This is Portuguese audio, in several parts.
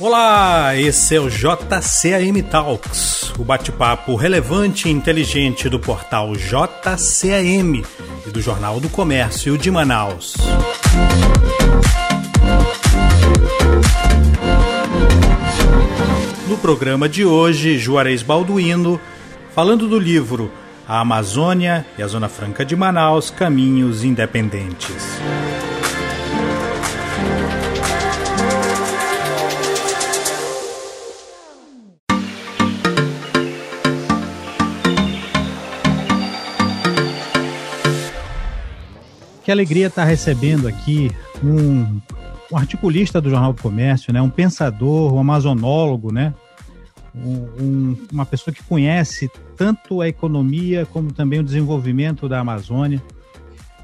Olá, esse é o JCAM Talks, o bate-papo relevante e inteligente do portal JCAM e do Jornal do Comércio de Manaus. No programa de hoje, Juarez Balduino, falando do livro A Amazônia e a Zona Franca de Manaus Caminhos Independentes. Que alegria estar recebendo aqui um, um articulista do Jornal do Comércio, né? um pensador, um amazonólogo, né? Um, um, uma pessoa que conhece tanto a economia como também o desenvolvimento da Amazônia.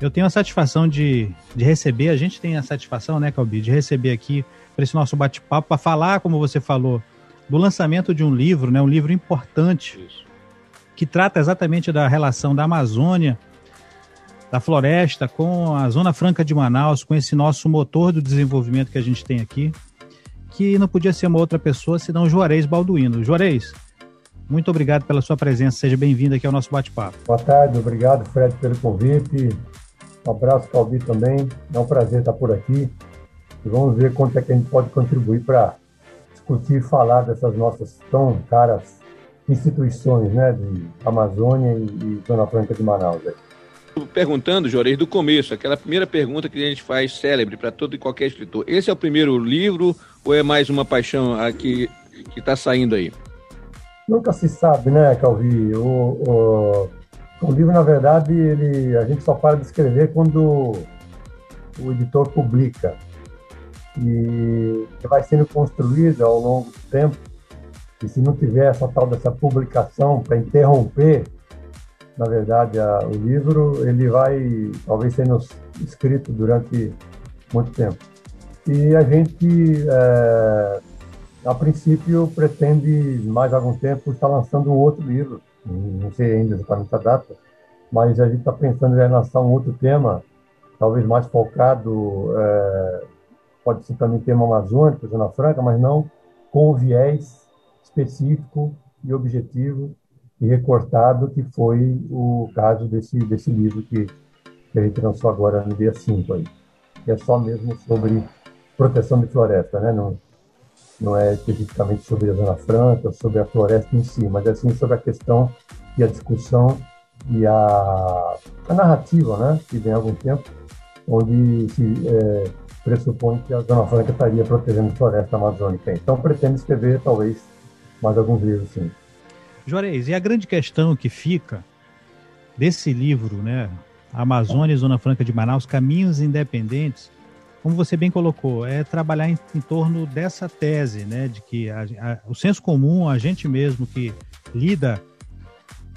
Eu tenho a satisfação de, de receber, a gente tem a satisfação, né, Calbi, de receber aqui para esse nosso bate-papo, para falar, como você falou, do lançamento de um livro, né, um livro importante, Isso. que trata exatamente da relação da Amazônia da floresta com a Zona Franca de Manaus, com esse nosso motor do desenvolvimento que a gente tem aqui, que não podia ser uma outra pessoa senão Juarez Balduino. Juarez, muito obrigado pela sua presença, seja bem-vindo aqui ao nosso bate-papo. Boa tarde, obrigado Fred pelo convite, um abraço Calbi também, é um prazer estar por aqui e vamos ver quanto é que a gente pode contribuir para discutir e falar dessas nossas tão caras instituições, né, de Amazônia e, Zona Franca de Manaus. Aí perguntando, Juarez, do começo, aquela primeira pergunta que a gente faz célebre para todo e qualquer escritor. Esse é o primeiro livro ou é mais uma paixão aqui que está saindo aí? Nunca se sabe, né, Calvi? O, o, o, livro, na verdade, ele, a gente só para de escrever quando o editor publica. E vai sendo construído ao longo do tempo. E se não tiver essa tal dessa publicação para interromper na verdade, a, o livro ele vai talvez sendo escrito durante muito tempo. E a gente, é, a princípio, pretende mais algum tempo estar lançando um outro livro. Não sei ainda exatamente a data, mas a gente está pensando em lançar um outro tema, talvez mais focado, é, pode ser também tema amazônico, Zona Franca, mas não com viés específico e objetivo e recortado, que foi o caso desse, desse livro que, que a gente lançou agora no dia 5 aí. Que é só mesmo sobre proteção de floresta, né? Não, não é especificamente sobre a Zona Franca, sobre a floresta em si, mas é sim sobre a questão e a discussão e a, a narrativa, né? Que vem há algum tempo, onde se é, pressupõe que a Zona Franca estaria protegendo a floresta amazônica. Então, pretendo escrever, talvez, mais alguns livros, sim. Juarez, e a grande questão que fica desse livro, né? Amazônia e Zona Franca de Manaus, Caminhos Independentes, como você bem colocou, é trabalhar em, em torno dessa tese, né? De que a, a, o senso comum, a gente mesmo que lida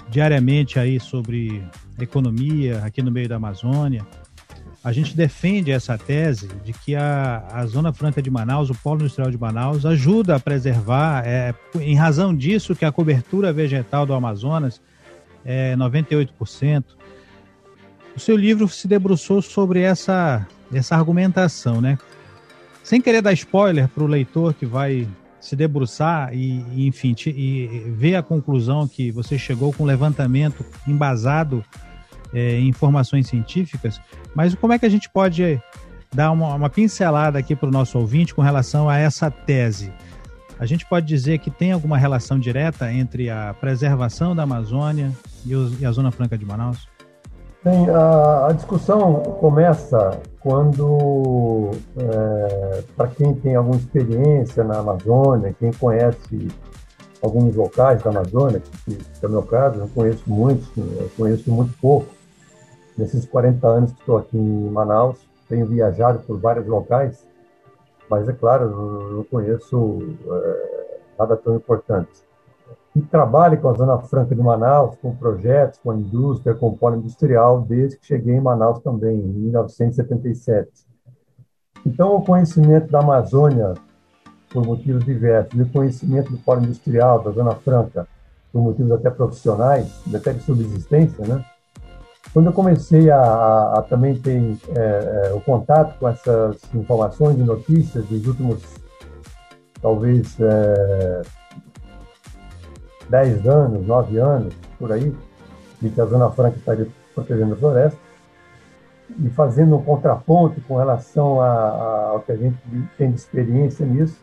diariamente aí sobre economia aqui no meio da Amazônia, a gente defende essa tese de que a, a Zona Franca de Manaus, o Polo Industrial de Manaus, ajuda a preservar, é, em razão disso que a cobertura vegetal do Amazonas é 98%. O seu livro se debruçou sobre essa, essa argumentação, né? Sem querer dar spoiler para o leitor que vai se debruçar e, enfim, e ver a conclusão que você chegou com um levantamento embasado é, informações científicas, mas como é que a gente pode dar uma, uma pincelada aqui para o nosso ouvinte com relação a essa tese? A gente pode dizer que tem alguma relação direta entre a preservação da Amazônia e, e a Zona Franca de Manaus? Bem, a, a discussão começa quando, é, para quem tem alguma experiência na Amazônia, quem conhece alguns locais da Amazônia, que, que é o meu caso, eu conheço muitos, conheço muito pouco, Nesses 40 anos que estou aqui em Manaus, tenho viajado por vários locais, mas é claro, não, conheço é, nada tão importante. E trabalho com a Zona Franca de Manaus, com projetos, com a indústria, com o polo industrial, desde que cheguei em Manaus também, em 1977. Então, o conhecimento da Amazônia, por motivos diversos, e o conhecimento do polo industrial, da Zona Franca, por motivos até profissionais, até de subsistência, né? Quando eu comecei a, a, a também ter é, é, o contato com essas informações e notícias dos últimos talvez é, 10 anos, 9 anos, por aí, de que a Zona Franca estaria protegendo a floresta, e fazendo um contraponto com relação a, a, ao que a gente tem de experiência nisso,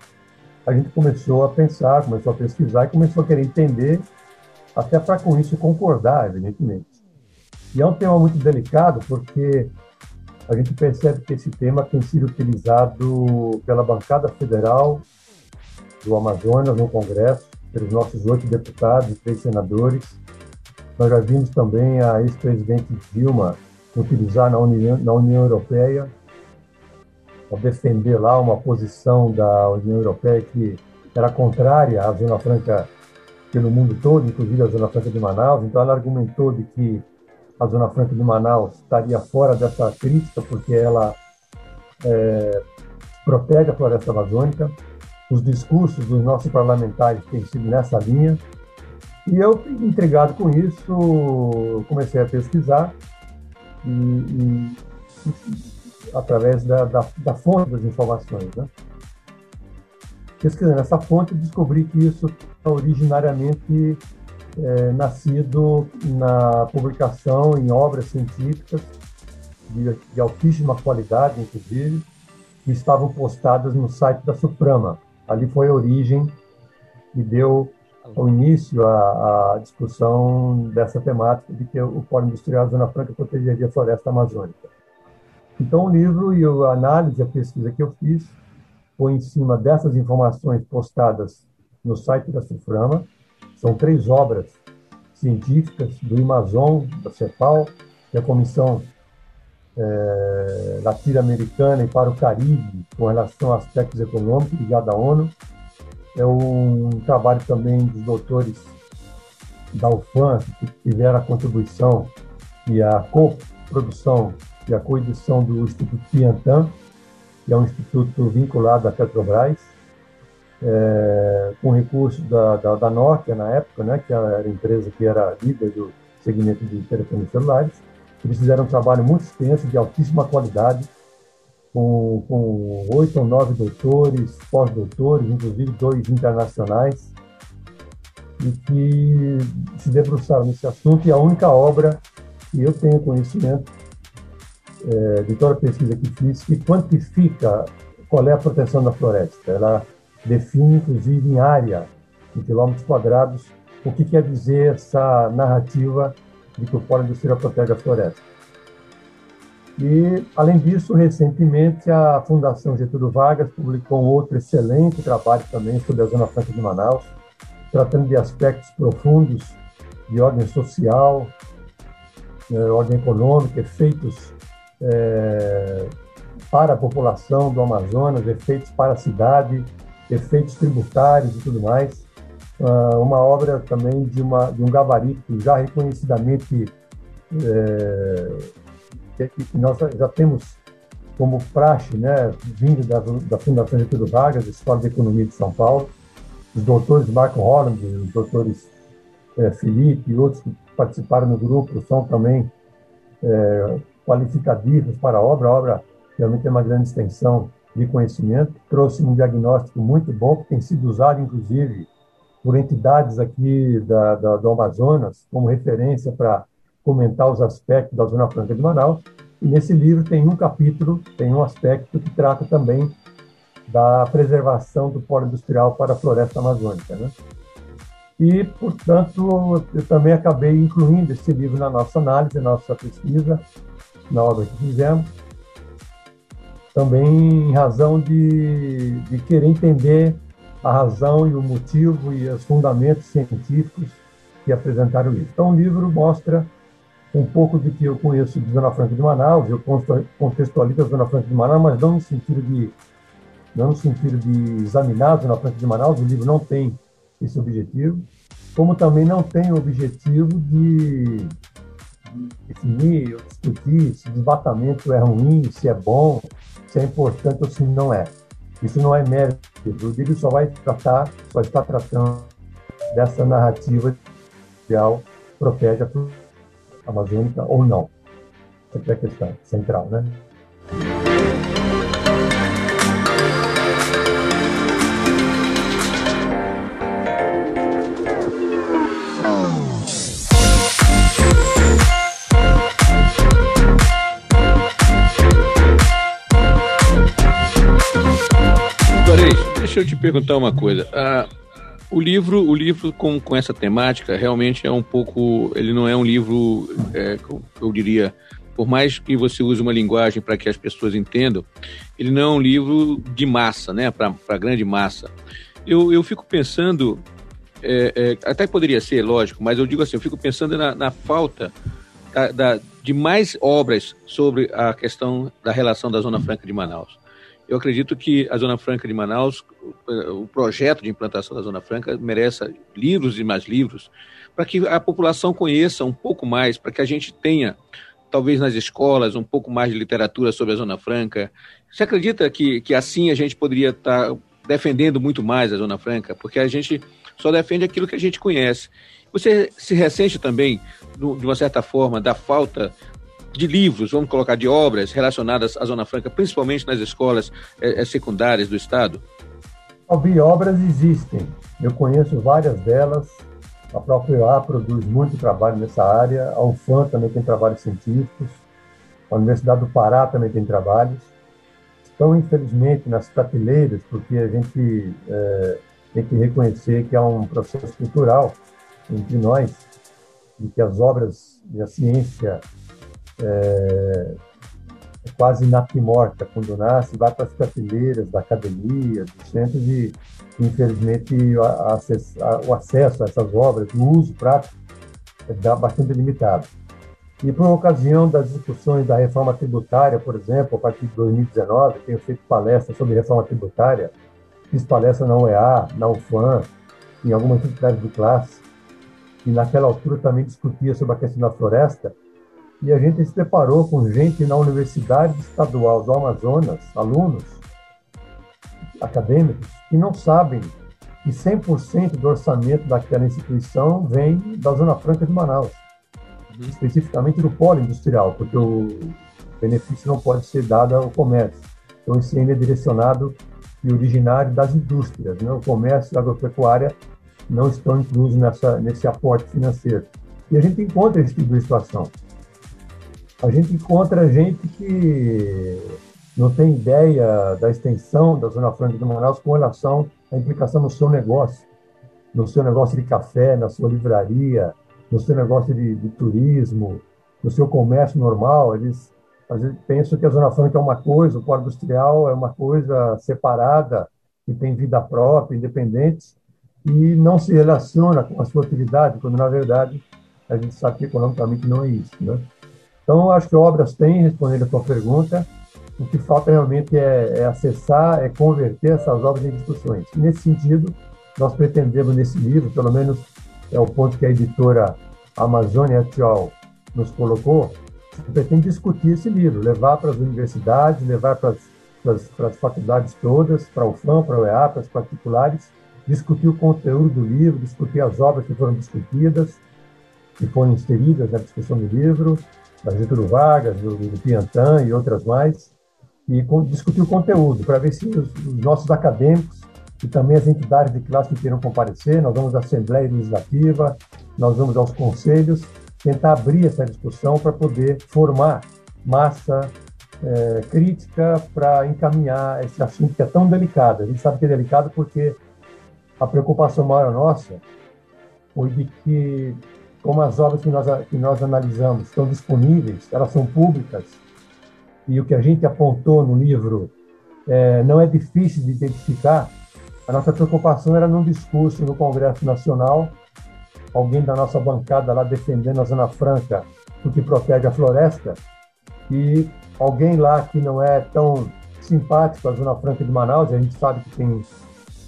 a gente começou a pensar, começou a pesquisar e começou a querer entender, até para com isso concordar, evidentemente. E é um tema muito delicado, porque a gente percebe que esse tema tem sido utilizado pela bancada federal do Amazonas no Congresso, pelos nossos oito deputados e três senadores. Nós já vimos também a ex-presidente Dilma utilizar na União, na União Europeia, a defender lá uma posição da União Europeia que era contrária à Zona Franca pelo mundo todo, inclusive a Zona Franca de Manaus. Então, ela argumentou de que a Zona Franca de Manaus estaria fora dessa crítica, porque ela é, protege a floresta amazônica. Os discursos dos nossos parlamentares têm sido nessa linha. E eu, intrigado com isso, comecei a pesquisar e, e, através da, da, da, fonte das informações. Né? Pesquisando essa fonte, descobri que isso é originariamente é, nascido na publicação em obras científicas de, de altíssima qualidade, inclusive, que estavam postadas no site da Suprama. Ali foi a origem e deu o início à, discussão dessa temática de que o Polo Industrial Zona Franca protegeria a floresta amazônica. Então, o livro e a análise, a pesquisa que eu fiz, foi em cima dessas informações postadas no site da Suframa, são três obras científicas do Amazon, da CEPAL, que é a Comissão é, Latino-Americana e para o Caribe, com relação a aspectos econômicos ligado à ONU. É um trabalho também dos doutores da UFAM, que tiveram a contribuição e a coprodução e a coedição do Instituto Piantã, que é um instituto vinculado à Petrobras, é, com recursos da, da, da, Nokia na época, né, que era a empresa que era líder do segmento de telefones celulares. Eles fizeram um trabalho muito extenso, de altíssima qualidade, com, com oito ou nove doutores, pós-doutores, inclusive dois internacionais, e que se debruçaram nesse assunto. E a única obra que eu tenho conhecimento, é, de toda a pesquisa que fiz, que quantifica qual é a proteção da floresta. Ela define, inclusive, em área, em quilômetros quadrados, o que quer dizer essa narrativa de que o polo industrial protege a floresta. E, além disso, recentemente, a Fundação Getúlio Vargas publicou outro excelente trabalho também sobre a Zona Franca de Manaus, tratando de aspectos profundos de ordem social, eh, ordem econômica, efeitos é, para a população do Amazonas, efeitos para a cidade, efeitos tributários e tudo mais. Uh, uma obra também de, uma, de um gabarito já reconhecidamente é, que nós já temos como praxe, né, vindo da, da Fundação Getúlio Vargas, Escola de Economia de São Paulo, os doutores Marco Holland, os doutores é, Felipe e outros que participaram no grupo são também é, qualificadíssimos para a obra. A obra realmente tem uma grande extensão de conhecimento, trouxe um diagnóstico muito bom, que tem sido usado, inclusive, por entidades aqui da, da, do Amazonas, como referência para comentar os aspectos da Zona Franca de Manaus. E nesse livro tem um capítulo, tem um aspecto que trata também da preservação do polo industrial para a floresta amazônica. Né? E, portanto, eu também acabei incluindo esse livro na nossa análise, na nossa pesquisa, na obra que fizemos, também em razão de, de querer entender a razão e o motivo e os fundamentos científicos que apresentaram o livro. Então, o livro mostra um pouco do que eu conheço de Zona Franca de Manaus, eu contextualizo a Zona Franca de Manaus, mas não no sentido de não no sentido de examinar a Zona Franca de Manaus, o livro não tem esse objetivo, como também não tem o objetivo de definir ou discutir se desmatamento é ruim, se é bom, se é importante ou se não é. Isso não é mérito. O livro só vai tratar, só está tratando dessa narrativa ideal protege a amazônica ou não. Essa é a questão central, né? Deixa eu te perguntar uma coisa. Ah, o livro, o livro com, com essa temática realmente é um pouco, ele não é um livro, é, eu diria, por mais que você use uma linguagem para que as pessoas entendam, ele não é um livro de massa, né, para a grande massa. Eu, eu fico pensando, é, é, até poderia ser, lógico, mas eu digo assim, eu fico pensando na, na falta da, da, de mais obras sobre a questão da relação da Zona Franca de Manaus. Eu acredito que a Zona Franca de Manaus, o projeto de implantação da Zona Franca merece livros e mais livros para que a população conheça um pouco mais, para que a gente tenha talvez nas escolas, um pouco mais de literatura sobre a Zona Franca. Você acredita que, que assim a gente poderia estar tá defendendo muito mais a Zona Franca? Porque a gente só defende aquilo que a gente conhece. Você se ressente também, de uma certa forma, da falta de livros, vamos colocar de obras relacionadas à Zona Franca, principalmente nas escolas é, secundárias do Estado? Albi, obras existem. Eu conheço várias delas. A própria UA produz muito trabalho nessa área, a UFAM também tem trabalhos científicos, a Universidade do Pará também tem trabalhos. Estão, infelizmente, nas prateleiras, porque a gente é, tem que reconhecer que há um processo cultural entre nós, de que as obras e a ciência é, é quase natimorta quando nasce, vai para as prateleiras da academia, dos centros e infelizmente, o acesso a essas obras, o uso prático, é bastante limitado. E por ocasião das discussões da reforma tributária, por exemplo, a partir de 2019, tenho feito palestras sobre reforma tributária, fiz palestra na UEA, na UFAM, em algumas entidades de classe, e naquela altura também discutia sobre a questão da floresta, e a gente se deparou com gente na Universidade Estadual do Amazonas, alunos, acadêmicos que não sabem que 100% do orçamento daquela instituição vem da Zona Franca de Manaus, uhum. especificamente do polo industrial, porque o benefício não pode ser dado ao comércio. Então, esse ainda é direcionado e originário das indústrias. Né? O comércio e a agropecuária não estão inclusos nessa, nesse aporte financeiro. E a gente encontra esse tipo de situação. A gente encontra gente que não tem ideia da extensão da Zona Franca de Manaus com relação à implicação no seu negócio, no seu negócio de café, na sua livraria, no seu negócio de, de turismo, no seu comércio normal. Eles às vezes pensam que a Zona Franca é uma coisa, o polo industrial é uma coisa separada, que tem vida própria, independente, e não se relaciona com a sua atividade, quando na verdade a gente sabe que economicamente não é isso. Né? Então, acho que obras têm, respondendo a sua pergunta, o que falta realmente é, é, acessar, é converter essas obras em discussões. E nesse sentido, nós pretendemos nesse livro, pelo menos é o ponto que a editora Amazônia Atual nos colocou, pretende discutir esse livro, levar para as universidades, levar para as, para as, para as faculdades todas, para o FAM, para o UEA, para as particulares, discutir o conteúdo do livro, discutir as obras que foram discutidas, que foram inseridas na discussão do livro, da Getúlio Vargas, do, do Piantã e outras mais, e com, discutir o conteúdo, para ver se os, os, nossos acadêmicos e também as entidades de classe que queiram comparecer, nós vamos à Assembleia Legislativa, nós vamos aos conselhos, tentar abrir essa discussão para poder formar massa é, crítica para encaminhar esse assunto que é tão delicado. A gente sabe que é delicado porque a preocupação maior nossa foi de que, como as obras que nós, que nós analisamos estão disponíveis, elas são públicas, e o que a gente apontou no livro é, não é difícil de identificar. A nossa preocupação era num discurso no Congresso Nacional, alguém da nossa bancada lá defendendo a Zona Franca porque protege a floresta, e alguém lá que não é tão simpático à Zona Franca de Manaus, a gente sabe que tem,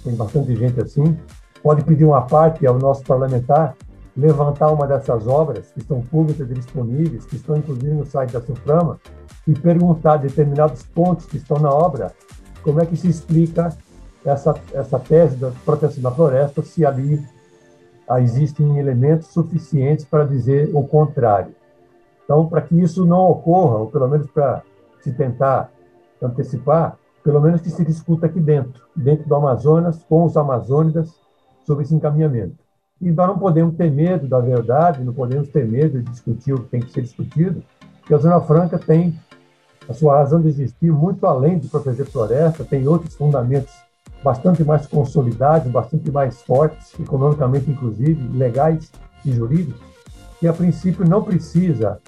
tem bastante gente assim, pode pedir uma parte ao nosso parlamentar levantar uma dessas obras que estão públicas e disponíveis, que estão inclusive no site da Suframa, e perguntar determinados pontos que estão na obra, como é que se explica essa, essa tese da proteção da floresta, se ali existem elementos suficientes para dizer o contrário. Então, para que isso não ocorra, ou pelo menos para se tentar antecipar, pelo menos que se discuta aqui dentro, dentro do Amazonas, com os amazônidas, sobre esse encaminhamento. E nós não podemos ter medo da verdade, não podemos ter medo de discutir o que tem que ser discutido, porque a Zona Franca tem a sua razão de existir muito além de proteger floresta, tem outros fundamentos bastante mais consolidados, bastante mais fortes, economicamente inclusive, legais e jurídicos, que a princípio não precisa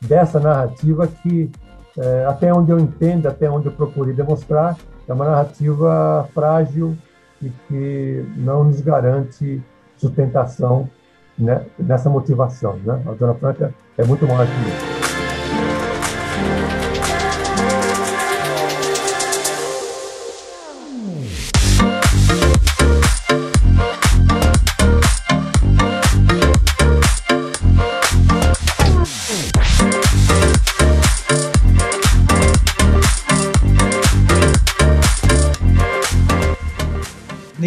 dessa narrativa que, é, até onde eu entendo, até onde eu procurei demonstrar, é uma narrativa frágil e que não nos garante sustentação né, nessa motivação. Né? A Zona Franca é muito maior que isso.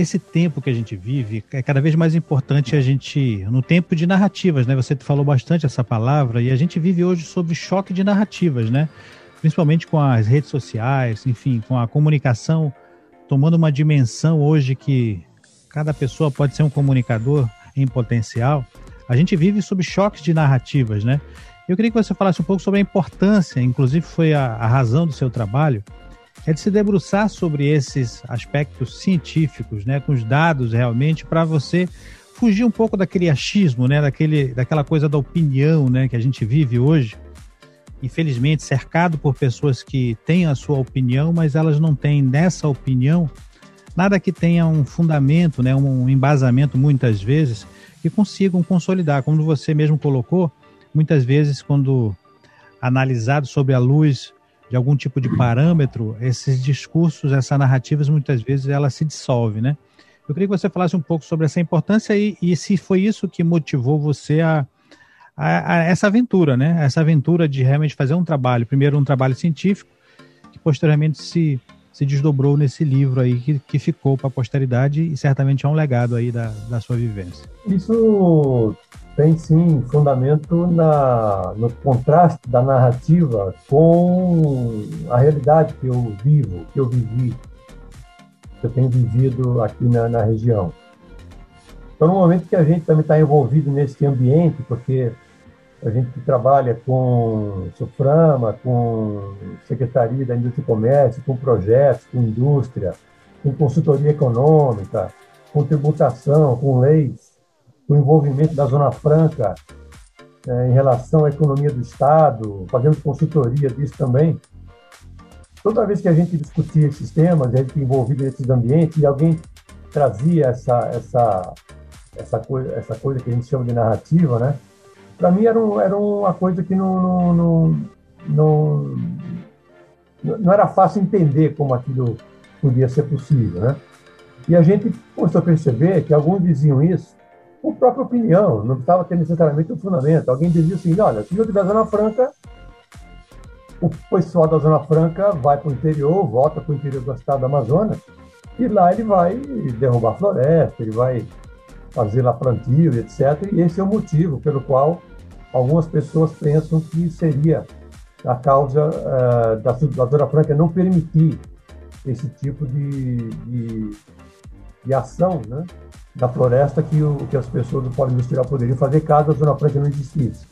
Nesse tempo que a gente vive, é cada vez mais importante a gente, no tempo de narrativas, né? Você falou bastante essa palavra, e a gente vive hoje sobre choque de narrativas, né? Principalmente com as redes sociais, enfim, com a comunicação tomando uma dimensão hoje que cada pessoa pode ser um comunicador em potencial. A gente vive sob choques de narrativas, né? Eu queria que você falasse um pouco sobre a importância, inclusive foi a, a razão do seu trabalho, é de se debruçar sobre esses aspectos científicos, né, com os dados realmente, para você fugir um pouco daquele achismo, né, daquele, daquela coisa da opinião, né, que a gente vive hoje. Infelizmente, cercado por pessoas que têm a sua opinião, mas elas não têm nessa opinião nada que tenha um fundamento, né, um embasamento muitas vezes que consigam consolidar, como você mesmo colocou, muitas vezes quando analisado sobre a luz de algum tipo de parâmetro, esses discursos, essas narrativas, muitas vezes ela se dissolve, né? Eu queria que você falasse um pouco sobre essa importância e, e se foi isso que motivou você a, a, a, essa aventura, né? Essa aventura de realmente fazer um trabalho, primeiro um trabalho científico, que posteriormente se, se desdobrou nesse livro aí que, que ficou para a posteridade e certamente é um legado aí da, da sua vivência. Isso tem sim fundamento na, no contraste da narrativa com a realidade que eu vivo, que eu vivi, que eu tenho vivido aqui na, na região. Então, no momento que a gente também está envolvido nesse ambiente, porque a gente trabalha com Suframa, com Secretaria da Indústria e Comércio, com projetos, com indústria, com consultoria econômica, com tributação, com leis, o envolvimento da Zona Franca é, em relação à economia do Estado, fazendo consultoria disso também. Toda vez que a gente discutia esses temas, a gente envolvido nesses ambientes, e alguém trazia essa, essa, essa, coisa, essa coisa que a gente chama de narrativa, né? Para mim era, um, era uma coisa que não, não, não, não, não era fácil entender como aquilo podia ser possível, né? E a gente começou a perceber que alguns diziam isso, por própria opinião, não precisava ter necessariamente um fundamento. Alguém dizia assim: olha, se não tiver Zona Franca, o pessoal da Zona Franca vai para o interior, volta para o interior do estado do Amazonas, e lá ele vai derrubar floresta, ele vai fazer lá plantio, etc. E esse é o motivo pelo qual algumas pessoas pensam que seria a causa uh, da, da Zona Franca não permitir esse tipo de, de, de ação, né? Da floresta que, o, que as pessoas do polo industrial poderiam fazer caso a Zona Franca não existisse.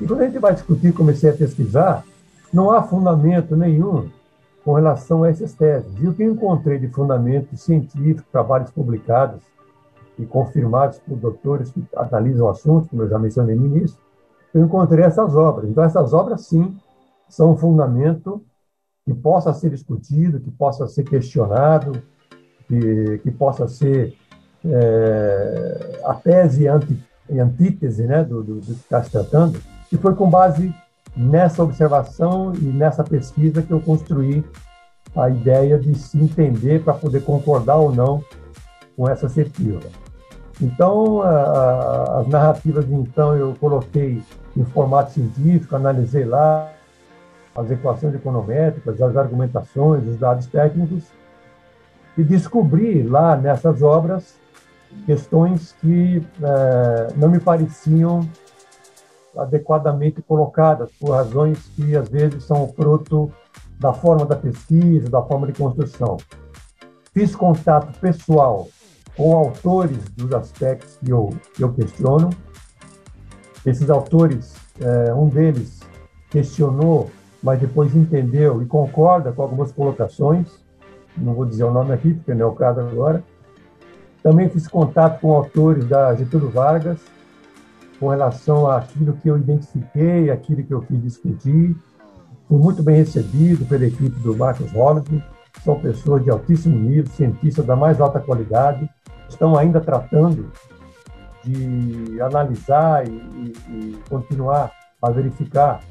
E quando a gente vai discutir, comecei a pesquisar, não há fundamento nenhum com relação a essas teses. E o que eu encontrei de fundamento científico, trabalhos publicados e confirmados por doutores que analisam o assunto, como eu já mencionei no início, eu encontrei essas obras. Então, essas obras, sim, são um fundamento que possa ser discutido, que possa ser questionado, que, que possa ser é, a tese e anti, antítese né, do, do, do que está se tratando, e foi com base nessa observação e nessa pesquisa que eu construí a ideia de se entender para poder concordar ou não com essa assertiva. Então, a, a, as narrativas, então, eu coloquei em formato científico, analisei lá as equações econométricas, as argumentações, os dados técnicos, e descobri lá nessas obras questões que é, não me pareciam adequadamente colocadas, por razões que às vezes são fruto da forma da pesquisa, da forma de construção. Fiz contato pessoal com autores dos aspectos que eu, que eu questiono. Esses autores, é, um deles questionou, mas depois entendeu e concorda com algumas colocações. não vou dizer o nome aqui, porque não é o caso agora. Também fiz contato com autores da Getúlio Vargas, com relação àquilo que eu identifiquei, aquilo que eu quis discutir. Fui muito bem recebido pela equipe do Marcos Holland, são pessoas de altíssimo nível, cientistas da mais alta qualidade, estão ainda tratando de analisar e, e, e continuar a verificar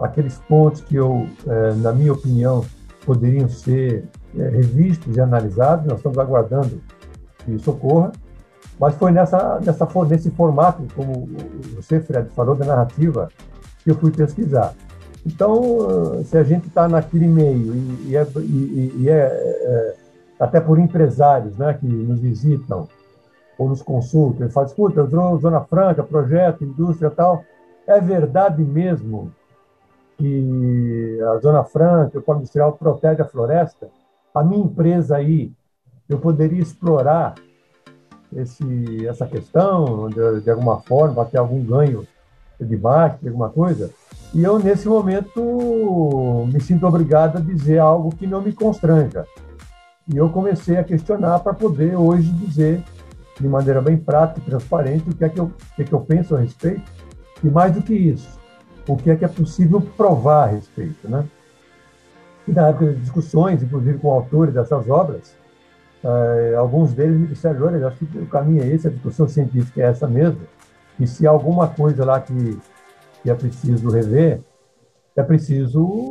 aqueles pontos que eu, é, na minha opinião, poderiam ser é, revistos e analisados. Nós estamos aguardando que isso ocorra. Mas foi nessa, nessa, nesse formato, como você, Fred, falou da narrativa, que eu fui pesquisar. Então, se a gente está naquele meio e, e, é, e, e é, é, até por empresários né, que nos visitam ou nos consultam, e falam, escuta, Zona Franca, projeto, indústria tal, é verdade mesmo que a Zona Franca, o Polo Industrial protege a floresta? A minha empresa aí, eu poderia explorar esse, essa questão, de, de alguma forma, ter algum ganho de marketing, alguma coisa. E eu, nesse momento, me sinto obrigado a dizer algo que não me constranja. E eu comecei a questionar para poder hoje dizer, de maneira bem prática e transparente, o que é que eu, o que é que eu penso a respeito. E mais do que isso, o que é que é possível provar a respeito. Né? E na época de discussões, inclusive com autores dessas obras, Uh, alguns deles me disseram, olha, acho que o caminho é esse, a discussão científica é essa mesmo, e se há alguma coisa lá que, que é preciso rever, é preciso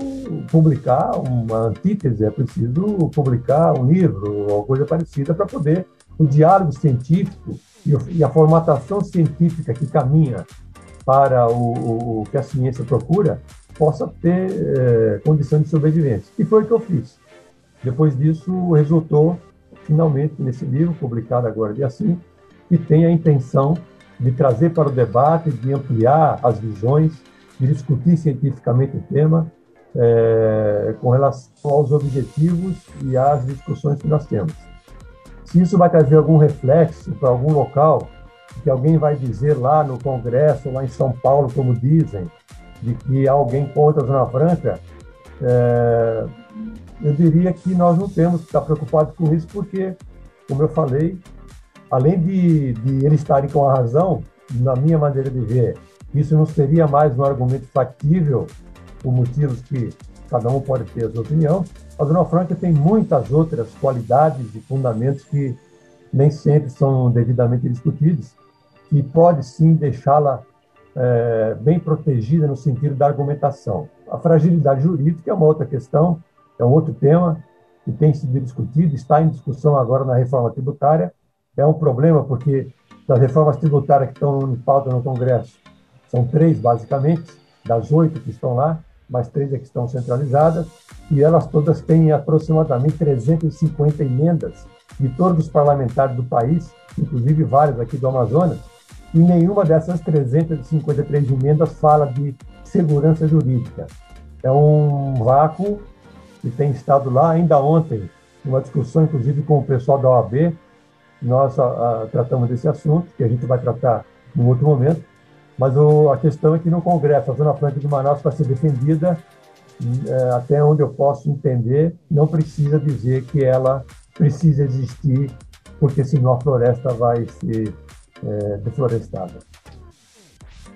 publicar uma antítese, é preciso publicar um livro ou coisa parecida para poder o diálogo científico e a formatação científica que caminha para o, o que a ciência procura possa ter é, condições de sobrevivência. E foi o que eu fiz. Depois disso, resultou finalmente nesse livro, publicado agora dia 5, que tem a intenção de trazer para o debate, de ampliar as visões, de discutir cientificamente o tema é, com relação aos objetivos e às discussões que nós temos. Se isso vai trazer algum reflexo para algum local, que alguém vai dizer lá no Congresso, lá em São Paulo, como dizem, de que alguém contra a Zona Franca, é, eu diria que nós não temos que estar preocupados com isso, porque, como eu falei, além de, de eles estarem com a razão, na minha maneira de ver, isso não seria mais um argumento factível, por motivos que cada um pode ter a sua opinião. A Zona Franca tem muitas outras qualidades e fundamentos que nem sempre são devidamente discutidos, e pode sim deixá-la é, bem protegida no sentido da argumentação. A fragilidade jurídica é uma outra questão, é um outro tema que tem sido discutido, está em discussão agora na reforma tributária. É um problema porque das reformas tributárias que estão em pauta no Congresso, são três, basicamente, das oito que estão lá, mais três é que estão centralizadas, e elas todas têm aproximadamente 350 emendas de todos os parlamentares do país, inclusive vários aqui do Amazonas, e nenhuma dessas 353 emendas fala de segurança jurídica. É um vácuo que tem estado lá. Ainda ontem, numa discussão, inclusive, com o pessoal da OAB, nós a, a, tratamos desse assunto, que a gente vai tratar em outro momento. Mas o, a questão é que no Congresso, a Zona Franca de Manaus, para ser defendida, é, até onde eu posso entender, não precisa dizer que ela precisa existir, porque senão a floresta vai ser é, deflorestada.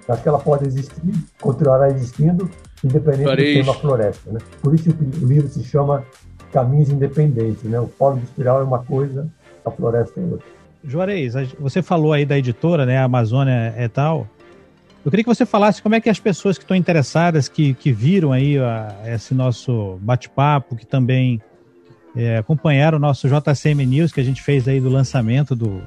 Acho que ela pode existir, continuará existindo, independente Farei. do tema floresta. Né? Por isso que o livro se chama Caminhos Independentes. Né? O polo industrial é uma coisa, a floresta é outra. Juarez, você falou aí da editora, né, a Amazônia é tal. Eu queria que você falasse como é que as pessoas que estão interessadas, que, que viram aí a, esse nosso bate-papo, que também é, acompanharam o nosso JCM News que a gente fez aí do lançamento do,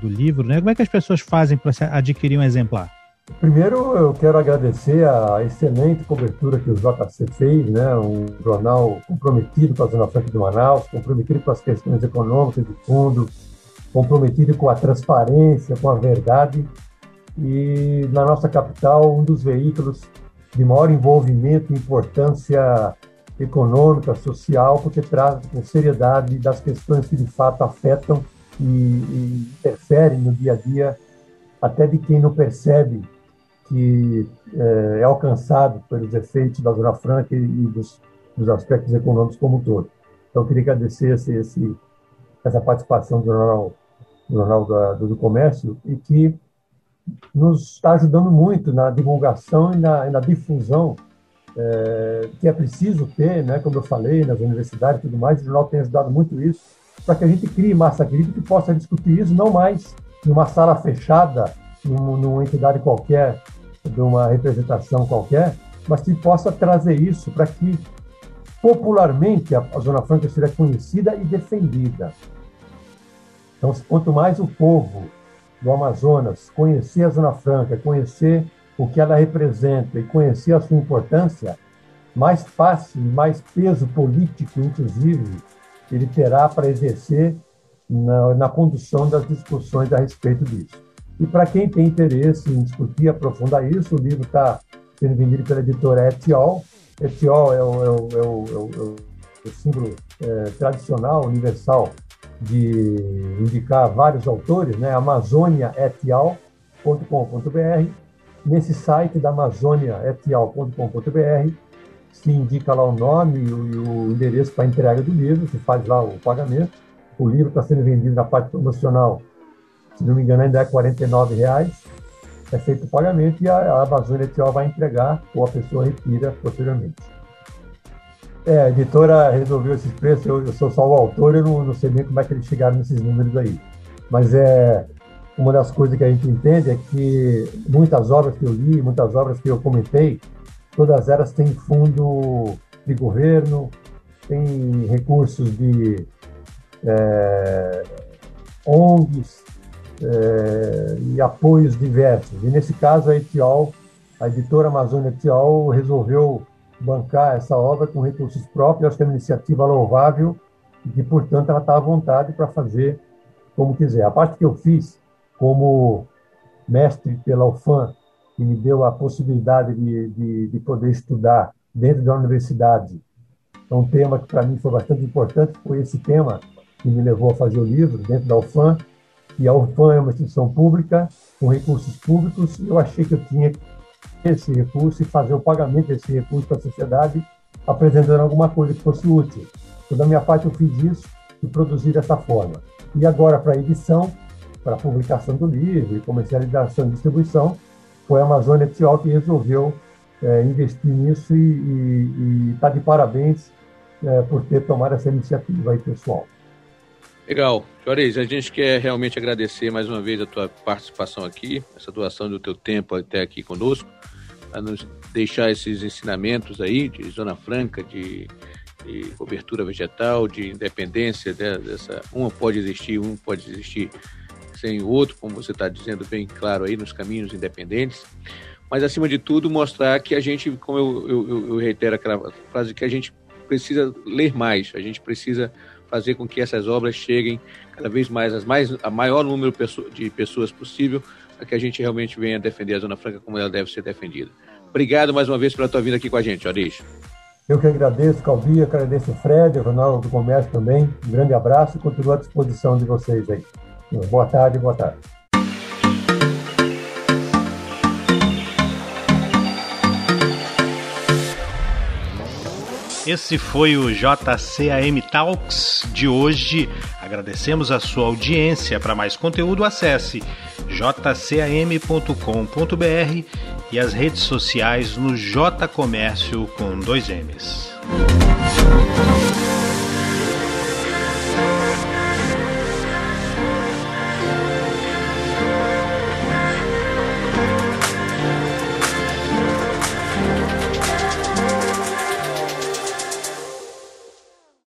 do livro, né? Como é que as pessoas fazem para adquirir um exemplar? Primeiro, eu quero agradecer a excelente cobertura que o JC fez, né? um jornal comprometido com a Zona Franca de Manaus, comprometido com as questões econômicas de fundo, comprometido com a transparência, com a verdade. E na nossa capital, um dos veículos de maior envolvimento e importância econômica, social, porque traz com seriedade das questões que de fato afetam e, e interferem no dia a dia, até de quem não percebe que é, é alcançado pelos efeitos da Zona Franca e, dos, dos, aspectos econômicos como um todo. Então, eu queria agradecer esse, esse, essa participação do Jornal, do, jornal do, do Comércio e que nos está ajudando muito na divulgação e na, e na difusão é, que é preciso ter, né, como eu falei, nas universidades e tudo mais, o jornal tem ajudado muito isso, para que a gente crie massa crítica e possa discutir isso, não mais numa sala fechada, num, numa entidade qualquer, de uma representação qualquer, mas que possa trazer isso para que popularmente a, Zona Franca seja conhecida e defendida. Então, quanto mais o povo do Amazonas conhecer a Zona Franca, conhecer o que ela representa e conhecer a sua importância, mais fácil, mais peso político, inclusive, ele terá para exercer na, na condução das discussões a respeito disso. E para quem tem interesse em discutir, aprofundar isso, o livro está sendo vendido pela editora Etiol. Etiol é o, é o, é o, é o é símbolo é, tradicional, universal, de indicar vários autores, né? amazoniaetial.com.br Nesse site da Amazônia etial.com.br se indica lá o nome e o, endereço para entrega do livro, se faz lá o pagamento. O livro está sendo vendido na parte promocional, se não me engano, ainda é R$ reais. É feito o pagamento e a, a Amazônia vai entregar ou a pessoa retira posteriormente. É, a editora resolveu esses preços, eu, eu sou só o autor, eu não, não, sei nem como é que eles chegaram nesses números aí. Mas é, uma das coisas que a gente entende é que muitas obras que eu li, muitas obras que eu comentei, todas elas têm fundo de governo, têm recursos de é, ONGs é, e apoios diversos. E nesse caso a Etiol, a editora Amazônia Etiol resolveu bancar essa obra com recursos próprios, acho que é uma iniciativa louvável e que, portanto, ela está à vontade para fazer como quiser. A parte que eu fiz como mestre pela UFAM, que me deu a possibilidade de, de, de poder estudar dentro da universidade. É um tema que para mim foi bastante importante, foi esse tema que me levou a fazer o livro dentro da UFAM. E a UFAM é uma instituição pública, com recursos públicos, e eu achei que eu tinha esse recurso e fazer o pagamento desse recurso para a sociedade, apresentando alguma coisa que fosse útil. Então, da minha parte, eu fiz isso e produzi dessa forma. E agora, para a edição, para a publicação do livro e comercialização e distribuição, foi a Amazônia Etiol que resolveu é, investir nisso e está de parabéns é, por ter tomado essa iniciativa aí, pessoal. Legal. Juarez, a gente quer realmente agradecer mais uma vez a tua participação aqui, essa doação do teu tempo até aqui conosco, a nos deixar esses ensinamentos aí de Zona Franca, de, de cobertura vegetal, de independência né, dessa. Uma pode existir, um pode existir sem o outro, como você está dizendo bem claro aí, nos caminhos independentes. Mas, acima de tudo, mostrar que a gente, como eu, eu, eu reitero aquela frase, que a gente precisa ler mais, a gente precisa fazer com que essas obras cheguem cada vez mais, as mais a maior número de pessoas possível, para que a gente realmente venha defender a Zona Franca como ela deve ser defendida. Obrigado mais uma vez pela tua vinda aqui com a gente, Oris. Eu que agradeço, Calvi, agradeço o Fred, o Ronaldo do Comércio também. Um grande abraço e continuo à disposição de vocês aí. Boa tarde, boa tarde. Esse foi o JCAM Talks de hoje. Agradecemos a sua audiência. Para mais conteúdo, acesse jcam.com.br e as redes sociais no J Comércio com dois M's.